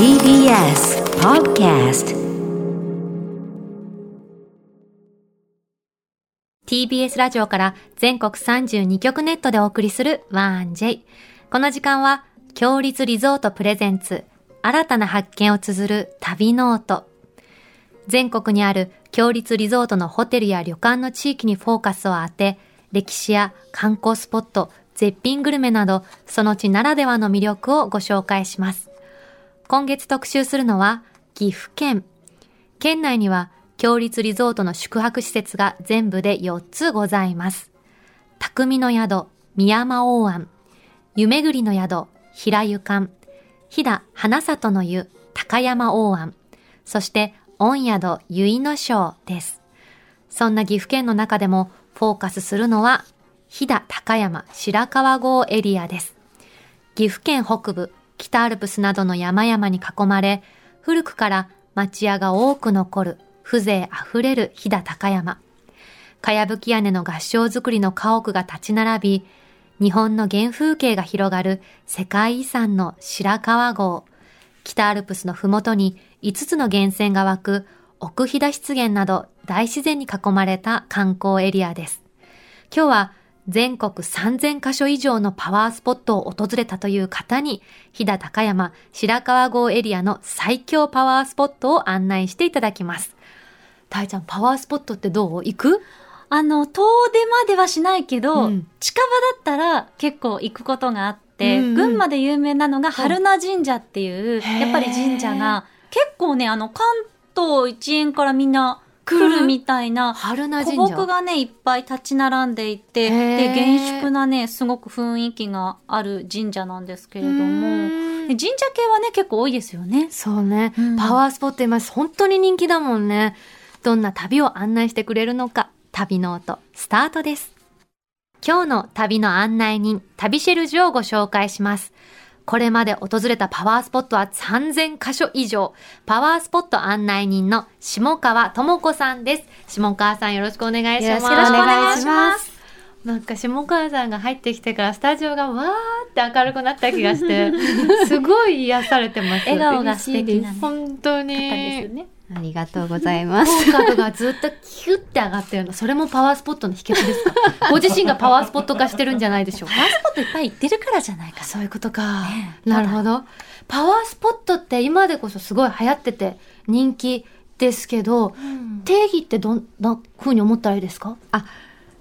TBS Podcast TBS ラジオから全国32局ネットでお送りする 1J。この時間は、共立リゾートプレゼンツ、新たな発見を綴る旅ノート。全国にある共立リゾートのホテルや旅館の地域にフォーカスを当て、歴史や観光スポット、絶品グルメなど、その地ならではの魅力をご紹介します。今月特集するのは、岐阜県。県内には、強立リゾートの宿泊施設が全部で4つございます。匠の宿、宮山大庵。湯巡りの宿、平湯館。飛騨花里の湯、高山大庵。そして、御宿、結の章です。そんな岐阜県の中でも、フォーカスするのは、飛騨高山白川郷エリアです。岐阜県北部、北アルプスなどの山々に囲まれ、古くから町屋が多く残る、風情あふれる飛騨高山。かやぶき屋根の合掌造りの家屋が立ち並び、日本の原風景が広がる世界遺産の白川郷。北アルプスのふもとに5つの源泉が湧く奥飛騨湿原など大自然に囲まれた観光エリアです。今日は全国3000カ所以上のパワースポットを訪れたという方に、飛騨高山白川郷エリアの最強パワースポットを案内していただきます。たいちゃん、パワースポットってどう？行く？あの、遠出まではしないけど、うん。近場だったら結構行くことがあって、うんうん。群馬で有名なのが春名神社っていう、やっぱり神社が結構ね、あの、関東一円からみんな来るみたいな、春名古。木がね、いっぱい立ち並んでいて、で、厳粛なね、すごく雰囲気がある神社なんですけれどうも、神社系はね、結構多いですよね。そうね、うんパワースポット今本当に人気だもんね。どんな旅を案内してくれるのか、旅ノートスタートです。今日の旅の案内人、旅シェルジュをご紹介します。これまで訪れたパワースポットは3000カ所以上。パワースポット案内人の下川智子さんです。下川さんよろしくお願いします。よろしくお願いしますなんか下川さんが入ってきてからスタジオがわーって明るくなった気がして、すごい癒されてます。笑顔が素敵なね本当に。方ですね。ありがとうございます。口角がずっとキュッて上がってるの。それもパワースポットの秘訣ですか？ご自身がパワースポット化してるんじゃないでしょうか？パワースポットいっぱい行ってるからじゃないか。そういうことか。ねなるほど。パワースポットって今でこそすごい流行ってて人気ですけど、定義ってどんな風に思ったらいいですか？あ、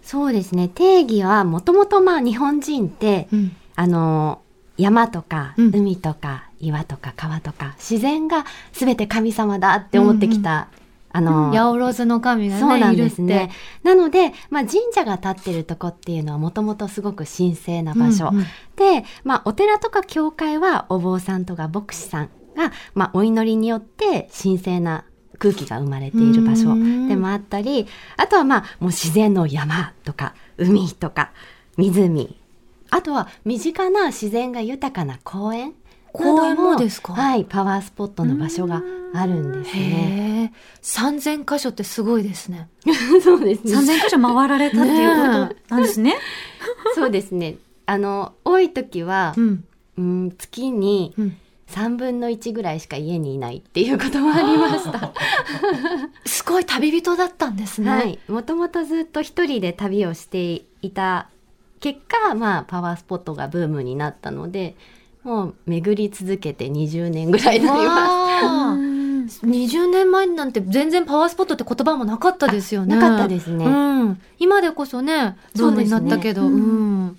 そうですね。定義はもともとまあ日本人って、うん。あの、山とかうん海とか岩とか川とか自然が全て神様だって思ってきた、あの、八百万の神がね、そうなん。ですね。なので、まあ、神社が建ってるとこっていうのはもともとすごく神聖な場所。うんうんで、まあ、お寺とか教会はお坊さんとか牧師さんが、まあ、お祈りによって神聖な空気が生まれている場所うんでもあったり、あとはまあ、もう自然の山とか海とか湖。あとは身近な自然が豊かな公園。公園もですか？はい、パワースポットの場所があるんですね。へえ。3000箇所ってすごいですね。そうですね。3000箇所回られたっていうことなんですね。そうですね。あの、多い時はう、ん。うん、月にうん。3分の1ぐらいしか家にいないっていうこともありました。すごい旅人だったんですね。はい。もともとずっと一人で旅をしていた結果、まあ、パワースポットがブームになったので、もう巡り続けて20年ぐらいになりまわあ20年前なんて全然パワースポットって言葉もなかったですよね。なかったですねうん。今でこそね、ブームになったけど、うそうですねん。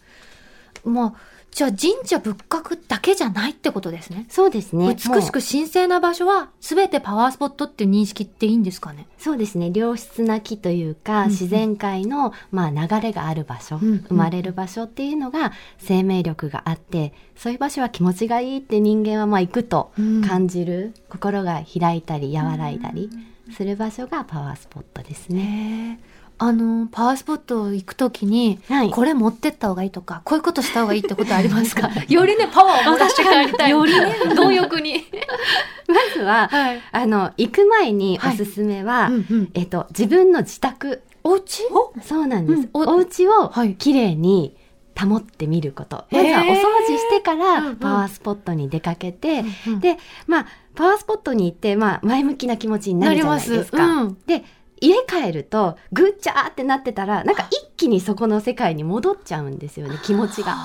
まあ、じゃあ神社仏閣だけじゃないってことですね。す。そうですね。美しく神聖な場所は全てパワースポットっていう認識っていいんですかね？そうですね。良質な木というか、うんうん自然界の、まあ、流れがある場所、うんうん生まれる場所っていうのが生命力があって、そういう場所は気持ちがいいって人間はまあ行くとうん感じる、心が開いたり和らいだりする場所がパワースポットですね。あの、パワースポット行くときに、はい。これ持ってった方がいいとか、こういうことした方がいいってことありますか？よりね、パワーをもらして帰りたい。よりね、貪欲に。まずは、はい。あの、行く前におすすめは、うんうん。えっと、自分の自宅。お？家そうなんです。うん。お？お家をはい。きれいに保ってみること。まずはお掃除してかうんうん。らパワースポットに出かけて、うんでまあパワースポットに行って、まあ、前向きな気持ちになるじゃないですか。うん。で家帰るとぐっちゃーってなってたらなんか一気にそこの世界に戻っちゃうんですよね気持ちが。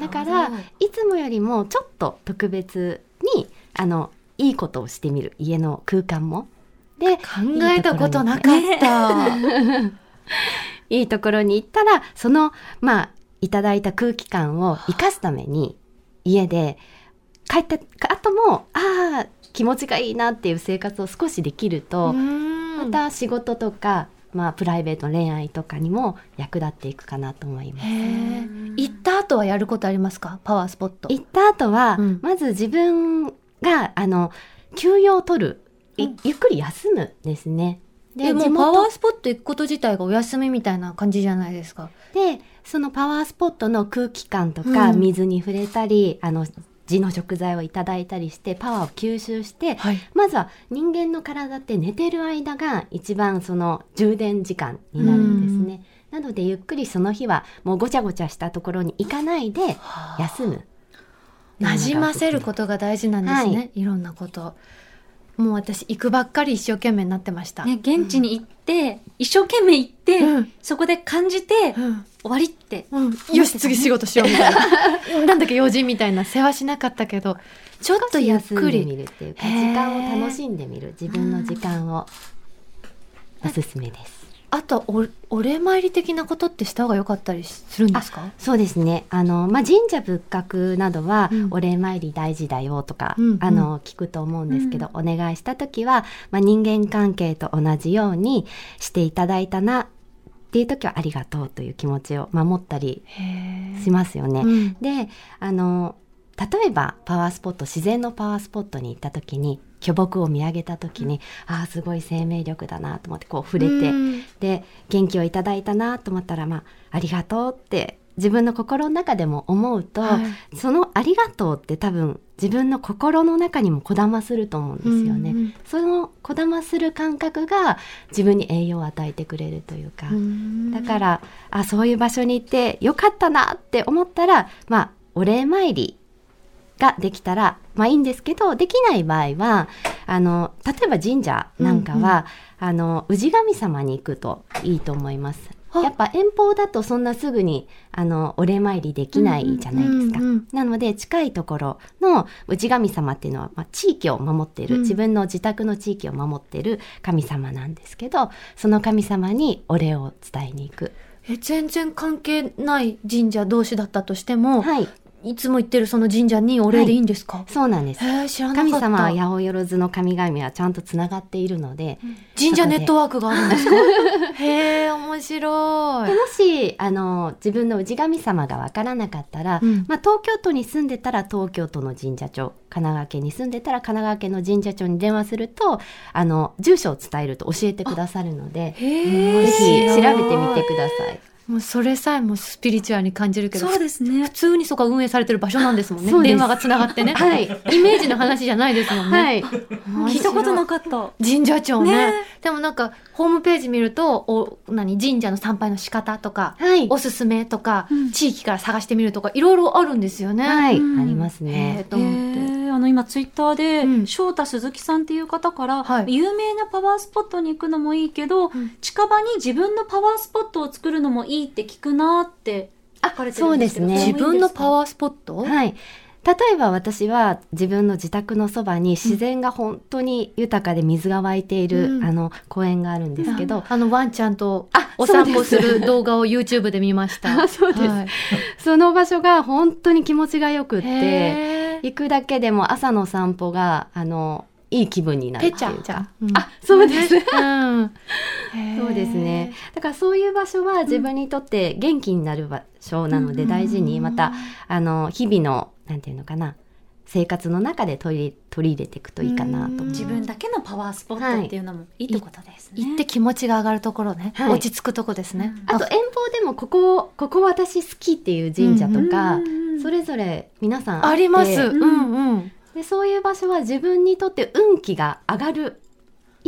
だからいつもよりもちょっと特別にあのいいことをしてみる家の空間も。で考えたことなかった。いいところに 行ったらそのまあいただいた空気感を生かすために家で帰った後もああ気持ちがいいなっていう生活を少しできると、ままた仕事とか、まあ、プライベート恋愛とかにも役立っていくかなと思います。へえ。行った後はやることありますか？パワースポット。行った後は、うんまず自分があの休養を取る、ゆっくり休むですね。でもパワースポット行くこと自体がお休みみたいな感じじゃないですか。でそのパワースポットの空気感とか、うん水に触れたりあの地の食材をいただいたりしてパワーを吸収してはい。まずは人間の体って寝てる間が一番その充電時間になるんですね。なのでゆっくりその日はもうごちゃごちゃしたところに行かないで休む。馴染ませることが大事なんですね。、はいろんなこと。もう私行くばっかり一生懸命になってました。ね、現地に行って、一生懸命行って、うんそこで感じて、うん終わりって。うん、よし次仕事しようみたいな。なんだっけ用心みたいな。世話しなかったけどちょっとゆっくりるっていうか時間を楽しんでみる。自分の時間をおすすめです。あとおお礼参り的なことってした方が良かったりするんですか？そうですね。あの、まあ、神社仏閣などはうん、お礼参り大事だよとか、うんうん。あの、聞くと思うんですけど、お願いした時は、まあ、人間関係と同じようにしていただいたなっていう時はありがとうという気持ちを守ったりへしますよね。うん。で、あの、例えばパワースポット、自然のパワースポットに行った時に、巨木を見上げた時に、ああ、すごい生命力だなと思って、こう触れて、うん。で元気をいただいたなと思ったら、まあ、ありがとうって自分の心の中でも思うと、はい。そのありがとうって多分自分の心の中にもこだますると思うんですよね。うんそのこだまする感覚が自分に栄養を与えてくれるというか、うん。だからあそういう場所に行ってよかったなって思ったらまあお礼参りができたらまあいいんですけどできない場合はあの例えば神社なんかは、あの氏神様に行くといいと思います。あやっぱ遠方だとそんなすぐにあのお礼参りできないじゃないですか。なので近いところの氏神様っていうのは、まあ、地域を守っている、うん自分の自宅の地域を守っている神様なんですけどその神様にお礼を伝えに行く。え全然関係ない神社同士だったとしても、はい、い、つも行ってるその神社にお礼でいいんですか、そうなんです。神様は八百万の神々はちゃんとつながっているので、神社ネットワークがあるんですか？へえ面白い。でもしあの自分の氏神様がわからなかったら、うん。まあ、東京都に住んでたら東京都の神社庁神奈川県に住んでたら神奈川県の神社庁に電話するとあの住所を伝えると教えてくださるのでへえぜひ調べてみてください。もうそれさえもスピリチュアルに感じるけどそうですね。普。通にそこは運営されてる場所なんですもんね。そうです。電話がつながってね、はい。イメージの話じゃないですもんね、はい、聞いたことなかった。神社長ね。ね。でもなんかホームページ見るとお何神社の参拝の仕方とか、はい。おすすめとか、うん。地域から探してみるとかいろいろあるんですよね。はい、うん。ありますへえね。と思って。えーあの今ツイッターで、うん。翔太鈴木さんっていう方から、はい。有名なパワースポットに行くのもいいけど、ん。近場に自分のパワースポットを作るのもいいって聞くなって書かれてるんですけどそうですね。自分のパーワースポット、はい。例えば私は自分の自宅のそばに自然が本当に豊かで水が湧いている、うん。あの公園があるんですけど、あのワンちゃんとあお散歩する動画を YouTube で見ました。あそうです。はい。その場所が本当に気持ちがよくって行くだけでも朝の散歩があのいい気分になるっていうか。。うん。あそうです。ね。うん。そうですね。だからそういう場所は自分にとって元気になる場所なので大事にまたあの日々のなんていうのかな生活の中で取り取り入れていくといいかなと。自分だけのパワースポットっていうのもいいってことですね。行って気持ちが上がるところね、はい落ち着くとこですね。あと遠方でもここここ私好きっていう神社とか、うんそれぞれ皆さんってあります。んうんうん。でそういう場所は自分にとって運気が上がる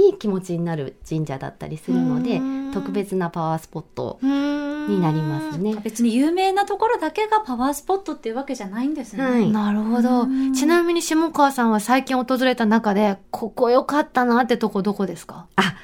いい気持ちになる神社だったりするのでうん特別なパワースポットにになりますね。別に有名なところだけがパワースポットっていうわけじゃないんですね。はいなるほどうん。ちなみに下川さんは最近訪れた中で、ここ良かったなってとこどこですか？あ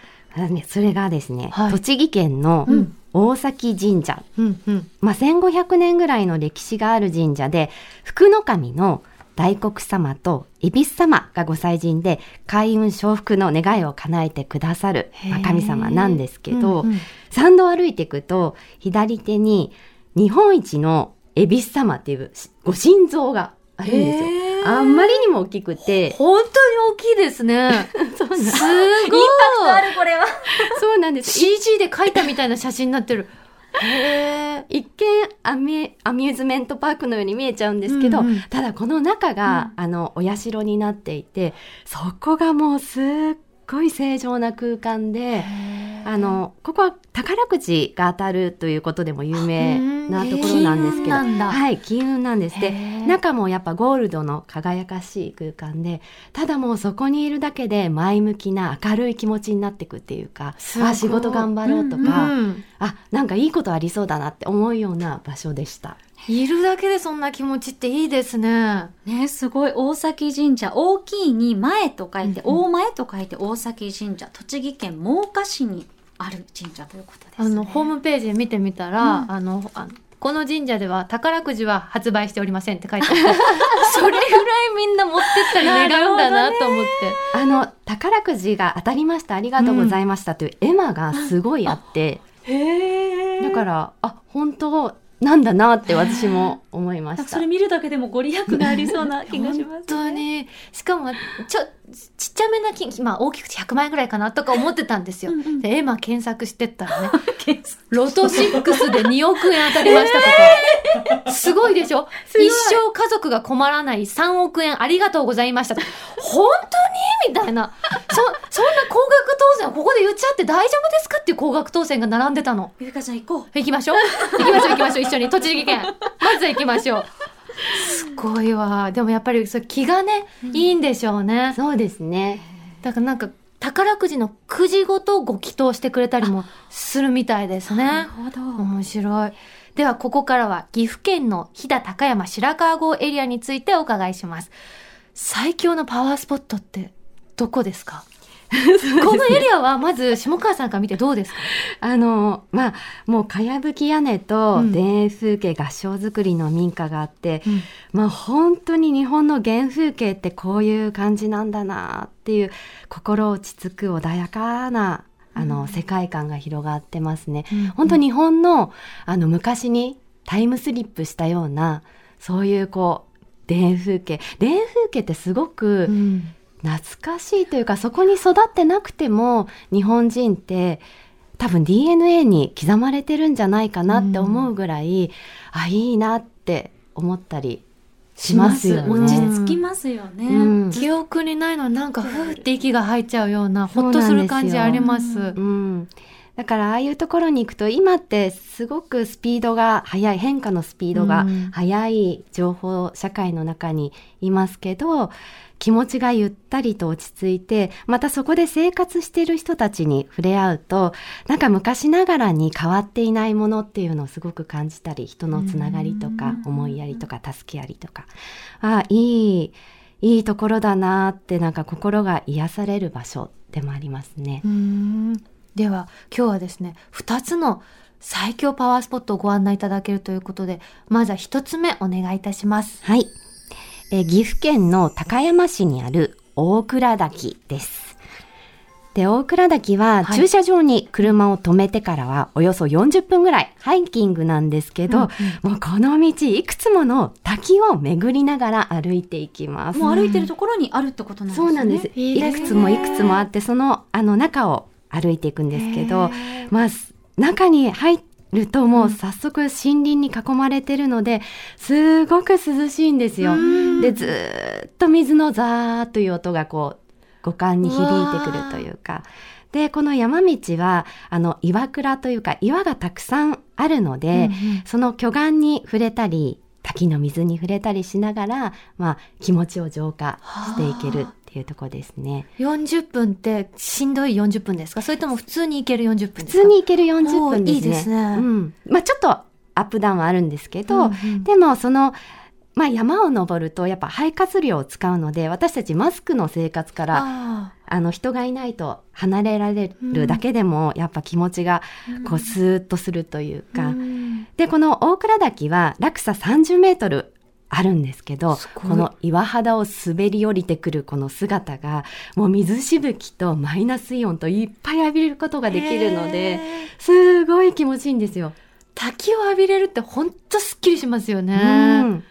それがですね、はい栃木県のうん大崎神社、うんうん。まあ、1500年ぐらいの歴史がある神社で福の神の大黒様と恵比寿様がご祭神で開運承福の願いを叶えてくださる、まあ神様なんですけど、うんうん参道を歩いていくと左手に日本一の恵比寿様っていうご神像があるんですよ。あんまりにも大きくて、本当に大きいですね。そうなんですすごい。あるこれは。そうなんです。CG で描いたみたいな写真になってる。一見アミアミューズメントパークのように見えちゃうんですけど、うんうん。ただこの中が、あのお社になっていてそこがもうすっごい正常な空間であのここは宝くじが当たるということでも有名なところなんですけど金運なんだはい金運なんですで中もやっぱゴールドの輝かしい空間でただもうそこにいるだけで前向きな明るい気持ちになっていくっていうかすごいあ仕事頑張ろうとか、うんあなんかいいことありそうだなって思うような場所でした。いるだけでそんな気持ちっていいですね。ね、すごい。大崎神社。大きいに前と書いて、うん大前と書いて大崎神社。栃木県真岡市にある神社ということです、ね。あの、ホームページ見てみたら、うんあの、あのこの神社では宝くじは発売しておりませんって書いてあって、それぐらいみんんな持ってったり願うんだなと思って。あの宝くじが当たりましたありがとうございましたという絵馬がすごいあって、へだからあ本当なんだなって私も思いましたそれ。見るだけでもご利益がありそうな気がします、本当に。しかも、ちょ、ちっちゃめな金、まあ大きくて100万円ぐらいかなとか思ってたんですよ。うんうんで、エマ検索してったらね、ロト6で2億円当たりましたとか。すごいでしょ？一生家族が困らない3億円ありがとうございました。本当に？みたいな。そ、そここで言っちゃって大丈夫ですかっていう高額当選が並んでたの。ゆうかちゃん行こう。行きましょう。行きましょう行きましょう一緒に。栃木県。まずは行きましょう。すごいわ。でもやっぱりそれ気がね、いいんでしょうね。そうですね。だからなんか宝くじのくじごとご祈祷してくれたりもするみたいですね。ほど。面白い。ではここからは岐阜県の飛騨高山白川郷エリアについてお伺いします。最強のパワースポットってどこですか？このエリアはまず下川さんから見てどうですか？あのまあもうかやぶき屋根とうん。田園風景合掌造りの民家があって、まあ本当に日本の原風景ってこういう感じなんだなっていう心落ち着く穏やかなあの、世界観が広がってますね。本当日本のあの昔にタイムスリップしたようなそういうこう田園風景。田園風景ってすごく、うん懐かしいというかそこに育ってなくても日本人って多分 DNA に刻まれてるんじゃないかなって思うぐらい、あいいなって思ったりしますよね。落ち着きますよね、うん。記憶にないのになんかふーって息が入っちゃうようなほっとする感じあります。うんだからああいうところに行くと今ってすごくスピードが速い変化のスピードがうん。速い情報社会の中にいますけど気持ちがゆったりと落ち着いてまたそこで生活している人たちに触れ合うとなんか昔ながらに変わっていないものっていうのをすごく感じたり人のつながりとかうん。思いやりとか助けやりとか。あいいいいところだなってなんか心が癒される場所でもありますね。うーんでは今日はですね2つの最強パワースポットをご案内いただけるということでまずは1つ目お願いいたします。はい。えー岐阜県の高山市にある大倉滝です。で、大倉滝ははい駐車場に車を止めてからはおよそ40分ぐらいハイキングなんですけど、もうこの道いくつもの滝を巡りながら歩いていきます。もう歩いてるところにあるってことなんですねそうなんです。いくつもいくつもあって、そのあの中を歩いていくんですけど、まあ、す中に入るともう早速森林に囲まれてるので、すごく涼しいんですよ。うん。で、ずーっと水のザーっという音がこう、五感に響いてくるというか。で、この山道は、あの、岩倉というか、岩がたくさんあるので、その巨岩に触れたり、滝の水に触れたりしながら、まあ、気持ちを浄化していけるっいうところですね。40分ってしんどい40分ですか？それとも普通に行ける40分ですか？普通に行ける40分ですね。いいですね。うん。まあちょっとアップダウンはあるんですけど、うんうん。でもその、まあ山を登るとやっぱ肺活量を使うので、私たちマスクの生活から、ああの人がいないと離れられるだけでも、やっぱ気持ちがこうスーッとするというーか、うん。で、この大倉岳は落差30メートルあるんですけどこの岩肌を滑り降りてくるこの姿が、もう水しぶきとマイナスイオンといっぱい浴びれることができるので、すごい気持ちいいんですよ。滝を浴びれるってほんとすっきりしますよね。うん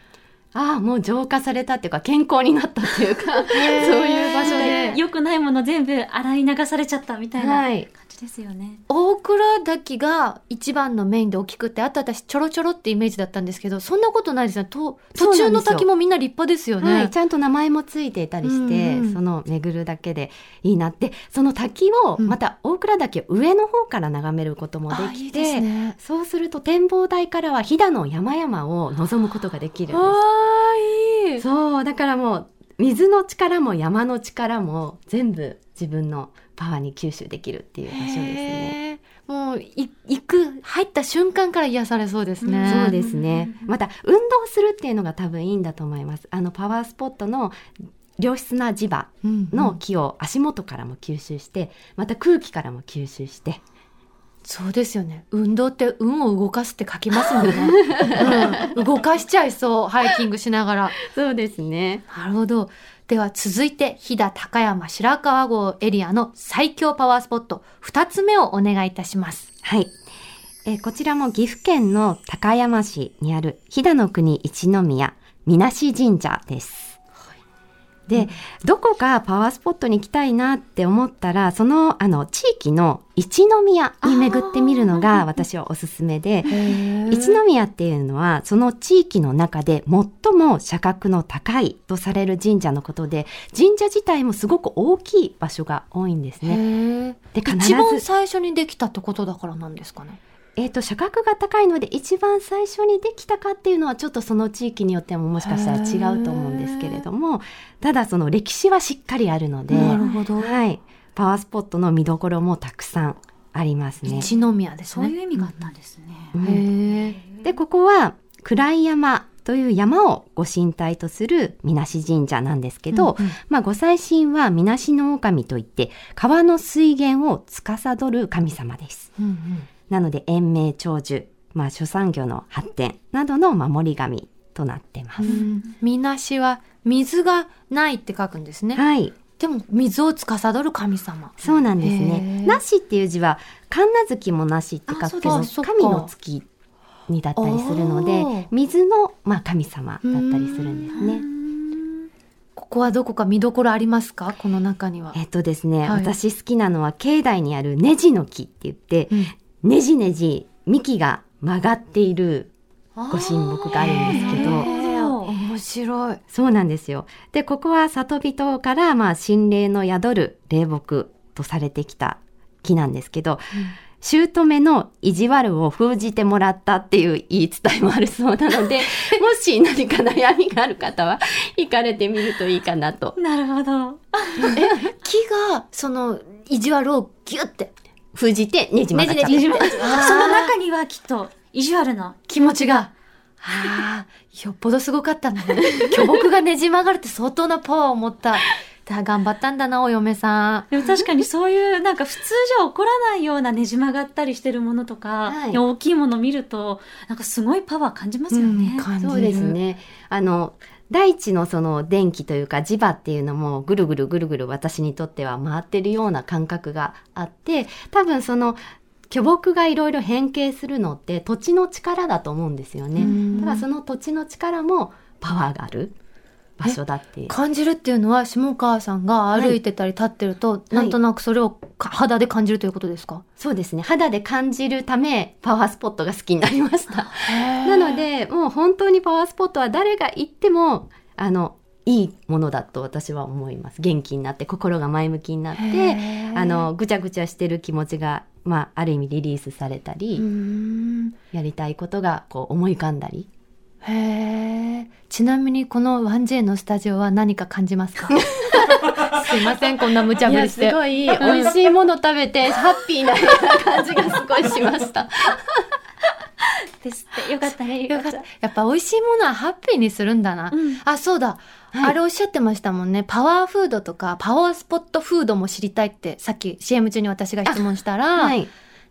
ああ、もう浄化されたっていうか、健康になったっていうか、そういう場所で。良くないもの全部洗い流されちゃったみたいな感ですよね。大倉滝が一番のメインで大きくて、あと私ちょろちょろってイメージだったんですけど、そんなことないですよ。と途中の滝もみんな立派ですよね。はい、ちゃんと名前もついていたりして、うんうんその巡るだけでいいなって、その滝を、うんまた大倉岳を上の方から眺めることもであいいきて、ですね。そうすると展望台からは飛騨の山々を望むことができるんあであ、いいす。。そう、だからもう、水の力も山の力も全部自分のパワーに吸収できるっていう場所ですね。もう、い、行く、入った瞬間から癒されそうですね。そうですね。また、運動するっていうのが多分いいんだと思います。あの、パワースポットの良質な磁場の気を足元からも吸収して、また空気からも吸収して。そうですよね。運動って運を動かすって書きますもんね。うん、動かしちゃいそう、ハイキングしながら。そうですね。なるほど。では続いて、飛騨高山白川郷エリアの最強パワースポット、二つ目をお願いいたします。はい。えこちらも岐阜県の高山市にある飛騨の国一宮みなし神社です。で、どこかパワースポットに行きたいなって思ったら、その、あの、地域の一宮に巡ってみるのが私はおすすめで、一宮っていうのは、その地域の中で最も社格の高いとされる神社のことで、神社自体もすごく大きい場所が多いんですね。へで、必ず一番最初にできたってことだからなんですかね。えっ、と、社格が高いので、一番最初にできたかっていうのは、ちょっとその地域によってももしかしたら違うと思うんですけれども、ただその歴史はしっかりあるので、なるほど。はい。パワースポットの見どころもたくさんありますね。一宮ですね。そういう意味があったんですね。うん。で、ここは、暗山という山をご神体とするみなし神社なんですけど、うんうんまあ、ご祭神はみなしの狼といって、川の水源を司る神様です。うんうんなので、延命長寿、まあ、諸産業の発展などの守り神となってます。みなしは水がないって書くんですね。はい。でも水を司る神様。そうなんですへね。ーなしっていう字は、神奈月もなしって書くけど神の月にだったりするので水の、まあ、神様だったりするんですね。ここはどこか見どころありますか？この中には。えっとですね、はい私好きなのは境内にあるネジの木って言って、うんねじねじ幹が曲がっているご神木があるんですけど面白い。そうなんですよ。で、ここは里人から、まあ、心霊の宿る霊木とされてきた木なんですけど、姑の意地悪を封じてもらったっていう言い伝えもあるそうなので、もし何か悩みがある方は、行かれてみるといいかなと。なるほど。木が、その、意地悪をギュッて。封じてねじ曲がっちゃった。ねじねじその中にはきっと意地悪な気持ちが。ああ、よっぽどすごかったんだね。巨木がねじ曲がるって相当なパワーを持った。だ頑張ったんだな、お嫁さん。でも確かにそういうなんか普通じゃ起こらないようなねじ曲がったりしてるものとか、はい大きいもの見るとなんかすごいパワー感じますよね。感じるそうです。ね。あの、大地のその電気というか磁場っていうのもぐるぐるぐるぐる私にとっては回ってるような感覚があって、多分その巨木がいろいろ変形するのって土地の力だと思うんですよねうん。だからその土地の力もパワーがある場所だっていう。感じるっていうのは、下川さんが歩いてたり立ってると、なんとなくそれをか肌で感じるということですか、そうですね。肌で感じるためパワースポットが好きになりました。なので、もう本当にパワースポットは誰が行っても、あの、いいものだと私は思います。元気になって、心が前向きになって、あの、ぐちゃぐちゃしてる気持ちが、まあ、ある意味リリースされたり、やりたいことが、こう、思い浮かんだりへえ。ちなみにこの 1J のスタジオは何か感じますか？すいません、こんな無茶ぶりして。すごい美味しいもの食べて、ハッピーな感じがすごいしました。ですって。よかったね、よかった。やっぱ美味しいものはハッピーにするんだな。うんあ、そうだ。はいあれおっしゃってましたもんね。パワーフードとか、パワースポットフードも知りたいって、さっき CM 中に私が質問したら、はい。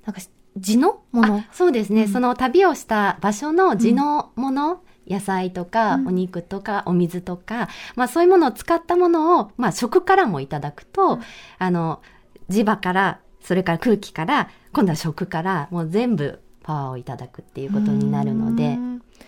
なんか、地のもの？あそうですね、うん。その旅をした場所の地のもの、野菜とか、うん。お肉とかお水とか、まあ、そういうものを使ったものを、まあ、食からもいただくと、あの磁場からそれから空気から今度は食からもう全部パワーをいただくっていうことになるので、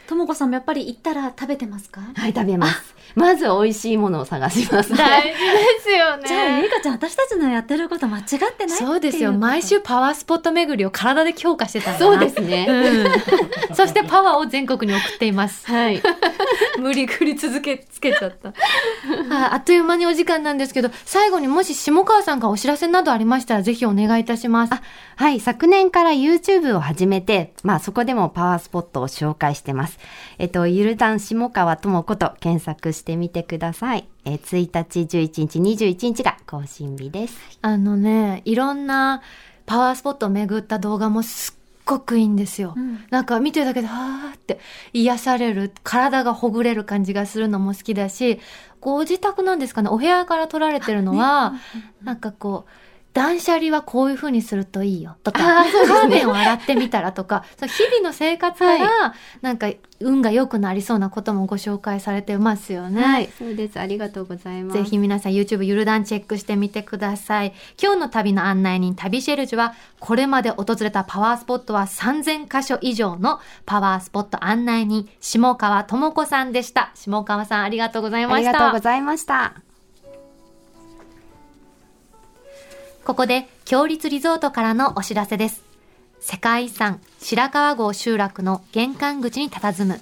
ともこさんもやっぱり行ったら食べてますか？はい食べますまず美味しいものを探します、大事ですよね。じゃあ、ゆいかちゃん、私たちのやってること間違ってないそうですよ。毎週パワースポット巡りを体で強化してたそうですね、うん。そしてパワーを全国に送っています。はい 無理くり続けつけちゃった。ああっという間にお時間なんですけど、最後にもし下川さんからお知らせなどありましたら、ぜひお願いいたします。あはい、昨年から YouTube を始めて、まあそこでもパワースポットを紹介してます。えっと、ゆるだん下川智子と検索してみてください。えー1日、11日、21日が更新日です。あのね、いろんなパワースポットを巡った動画もすっごくいいんですよ。うんなんか見てるだけで、はーって癒される、体がほぐれる感じがするのも好きだし、ご自宅なんですかね、お部屋から撮られてるのは、なんかこう、断捨離はこういう風にするといいよとか、カーテンを洗ってみたらとか、その日々の生活から、なんか運が良くなりそうなこともご紹介されてますよね。はい、そうです。ありがとうございます。ぜひ皆さん YouTube ゆるだんチェックしてみてください。今日の旅の案内人、旅シェルジュは、これまで訪れたパワースポットは3000箇所以上のパワースポット案内人、下川智子さんでした。下川さんありがとうございあました。りがとうございました。ここで、強立リゾートからのお知らせです。世界遺産、白川郷集落の玄関口に佇む、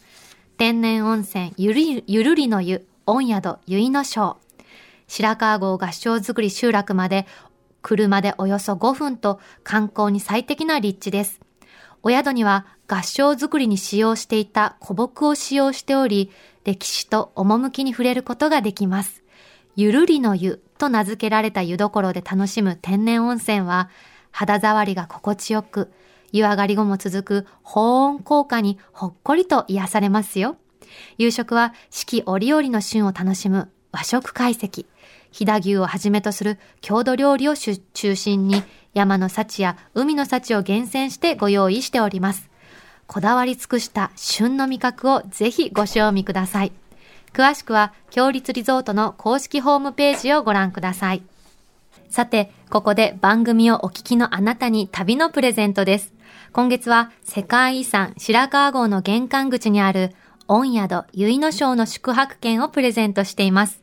天然温泉ゆるりゆるりの湯、温宿ゆいの章。白川郷合掌造り集落まで、車でおよそ5分と観光に最適な立地です。お宿には合掌造りに使用していた古木を使用しており、歴史と趣に触れることができます。ゆるりの湯と名付けられた湯どころで楽しむ天然温泉は、肌触りが心地よく、湯上がり後も続く保温効果にほっこりと癒されますよ。夕食は四季折々の旬を楽しむ和食懐石。飛騨牛をはじめとする郷土料理を中中心に山の幸や海の幸を厳選してご用意しております。こだわり尽くした旬の味覚をぜひご賞味ください。詳しくは、強立リゾートの公式ホームページをご覧ください。さて、ここで番組をお聞きのあなたに旅のプレゼントです。今月は世界遺産白川郷の玄関口にある御宿結の章の宿泊券をプレゼントしています。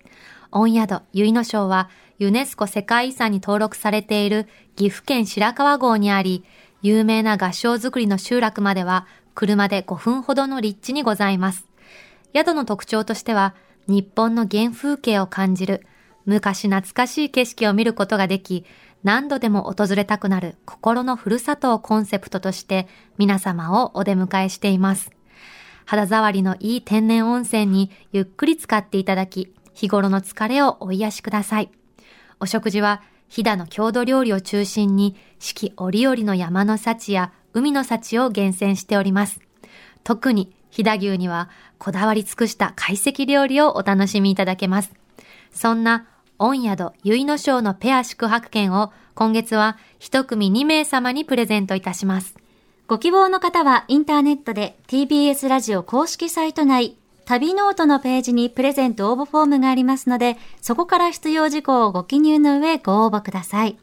御宿結の章はユネスコ世界遺産に登録されている岐阜県白川郷にあり、有名な合掌造りの集落までは車で5分ほどの立地にございます。宿の特徴としては、日本の原風景を感じる、昔懐かしい景色を見ることができ、何度でも訪れたくなる心のふるさとをコンセプトとして皆様をお出迎えしています。肌触りのいい天然温泉にゆっくり使っていただき、日頃の疲れをお癒しください。お食事は、飛騨の郷土料理を中心に、四季折々の山の幸や海の幸を厳選しております。特に、飛騨牛には、こだわり尽くした懐石料理をお楽しみいただけます。そんな、御宿結の庄のペア宿泊券を、今月は一組2名様にプレゼントいたします。ご希望の方はインターネットで TBS ラジオ公式サイト内、旅ノートのページにプレゼント応募フォームがありますので、そこから必要事項をご記入の上ご応募ください。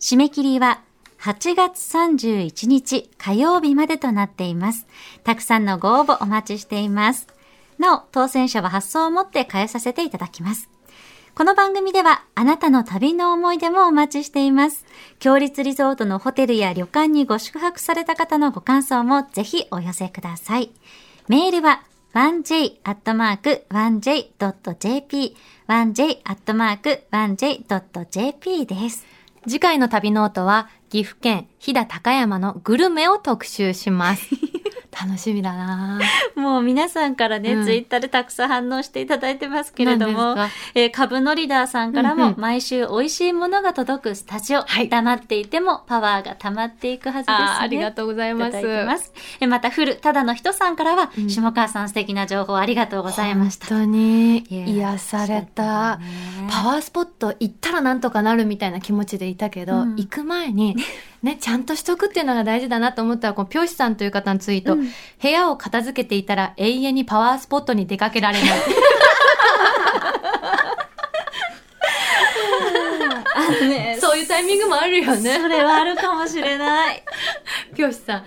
締め切りは8月31日火曜日までとなっています。たくさんのご応募お待ちしています。なお、当選者は発送をもって返させていただきます。この番組ではあなたの旅の思い出もお待ちしています。強立リゾートのホテルや旅館にご宿泊された方のご感想もぜひお寄せください。メールは 1j.1j.jp 1j.1j.jp です。次回の旅ノートは岐阜県飛騨高山のグルメを特集します。楽しみだなもう皆さんからね、うんツイッターでたくさん反応していただいてますけれどもえー株のリーダーさんからも毎週美味しいものが届くスタジオ、はい黙っていてもパワーが溜まっていくはずですね。ありがとうございますます。えまた、フル、ただの人さんからは、うん下川さん素敵な情報ありがとうございました。本当に癒された。ねパワースポット行ったらなんとかなるみたいな気持ちでいたけど、うん行く前に、ね、ちゃんとしとくっていうのが大事だなと思ったら、このぴょうしさんという方のツイート、うん部屋を片付けていたら永遠にパワースポットに出かけられない。あのね、そういうタイミングもあるよね。それはあるかもしれない。ぴょうしさん。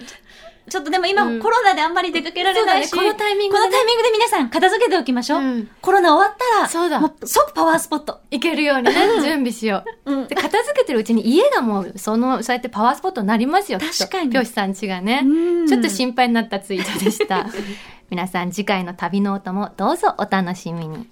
ちょっとでも今、うんコロナであんまり出かけられないし、そうだねこのタイミングでねこのタイミングで皆さん片付けておきましょう。うんコロナ終わったら、そうだもう即パワースポット。行けるようにね、準備しよう。うんで、片付けてるうちに家がもう、その、そうやってパワースポットになりますよ、きっと確かにぴょうしさん家がね。うんちょっと心配になったツイートでした。皆さん次回の旅ノートもどうぞお楽しみに。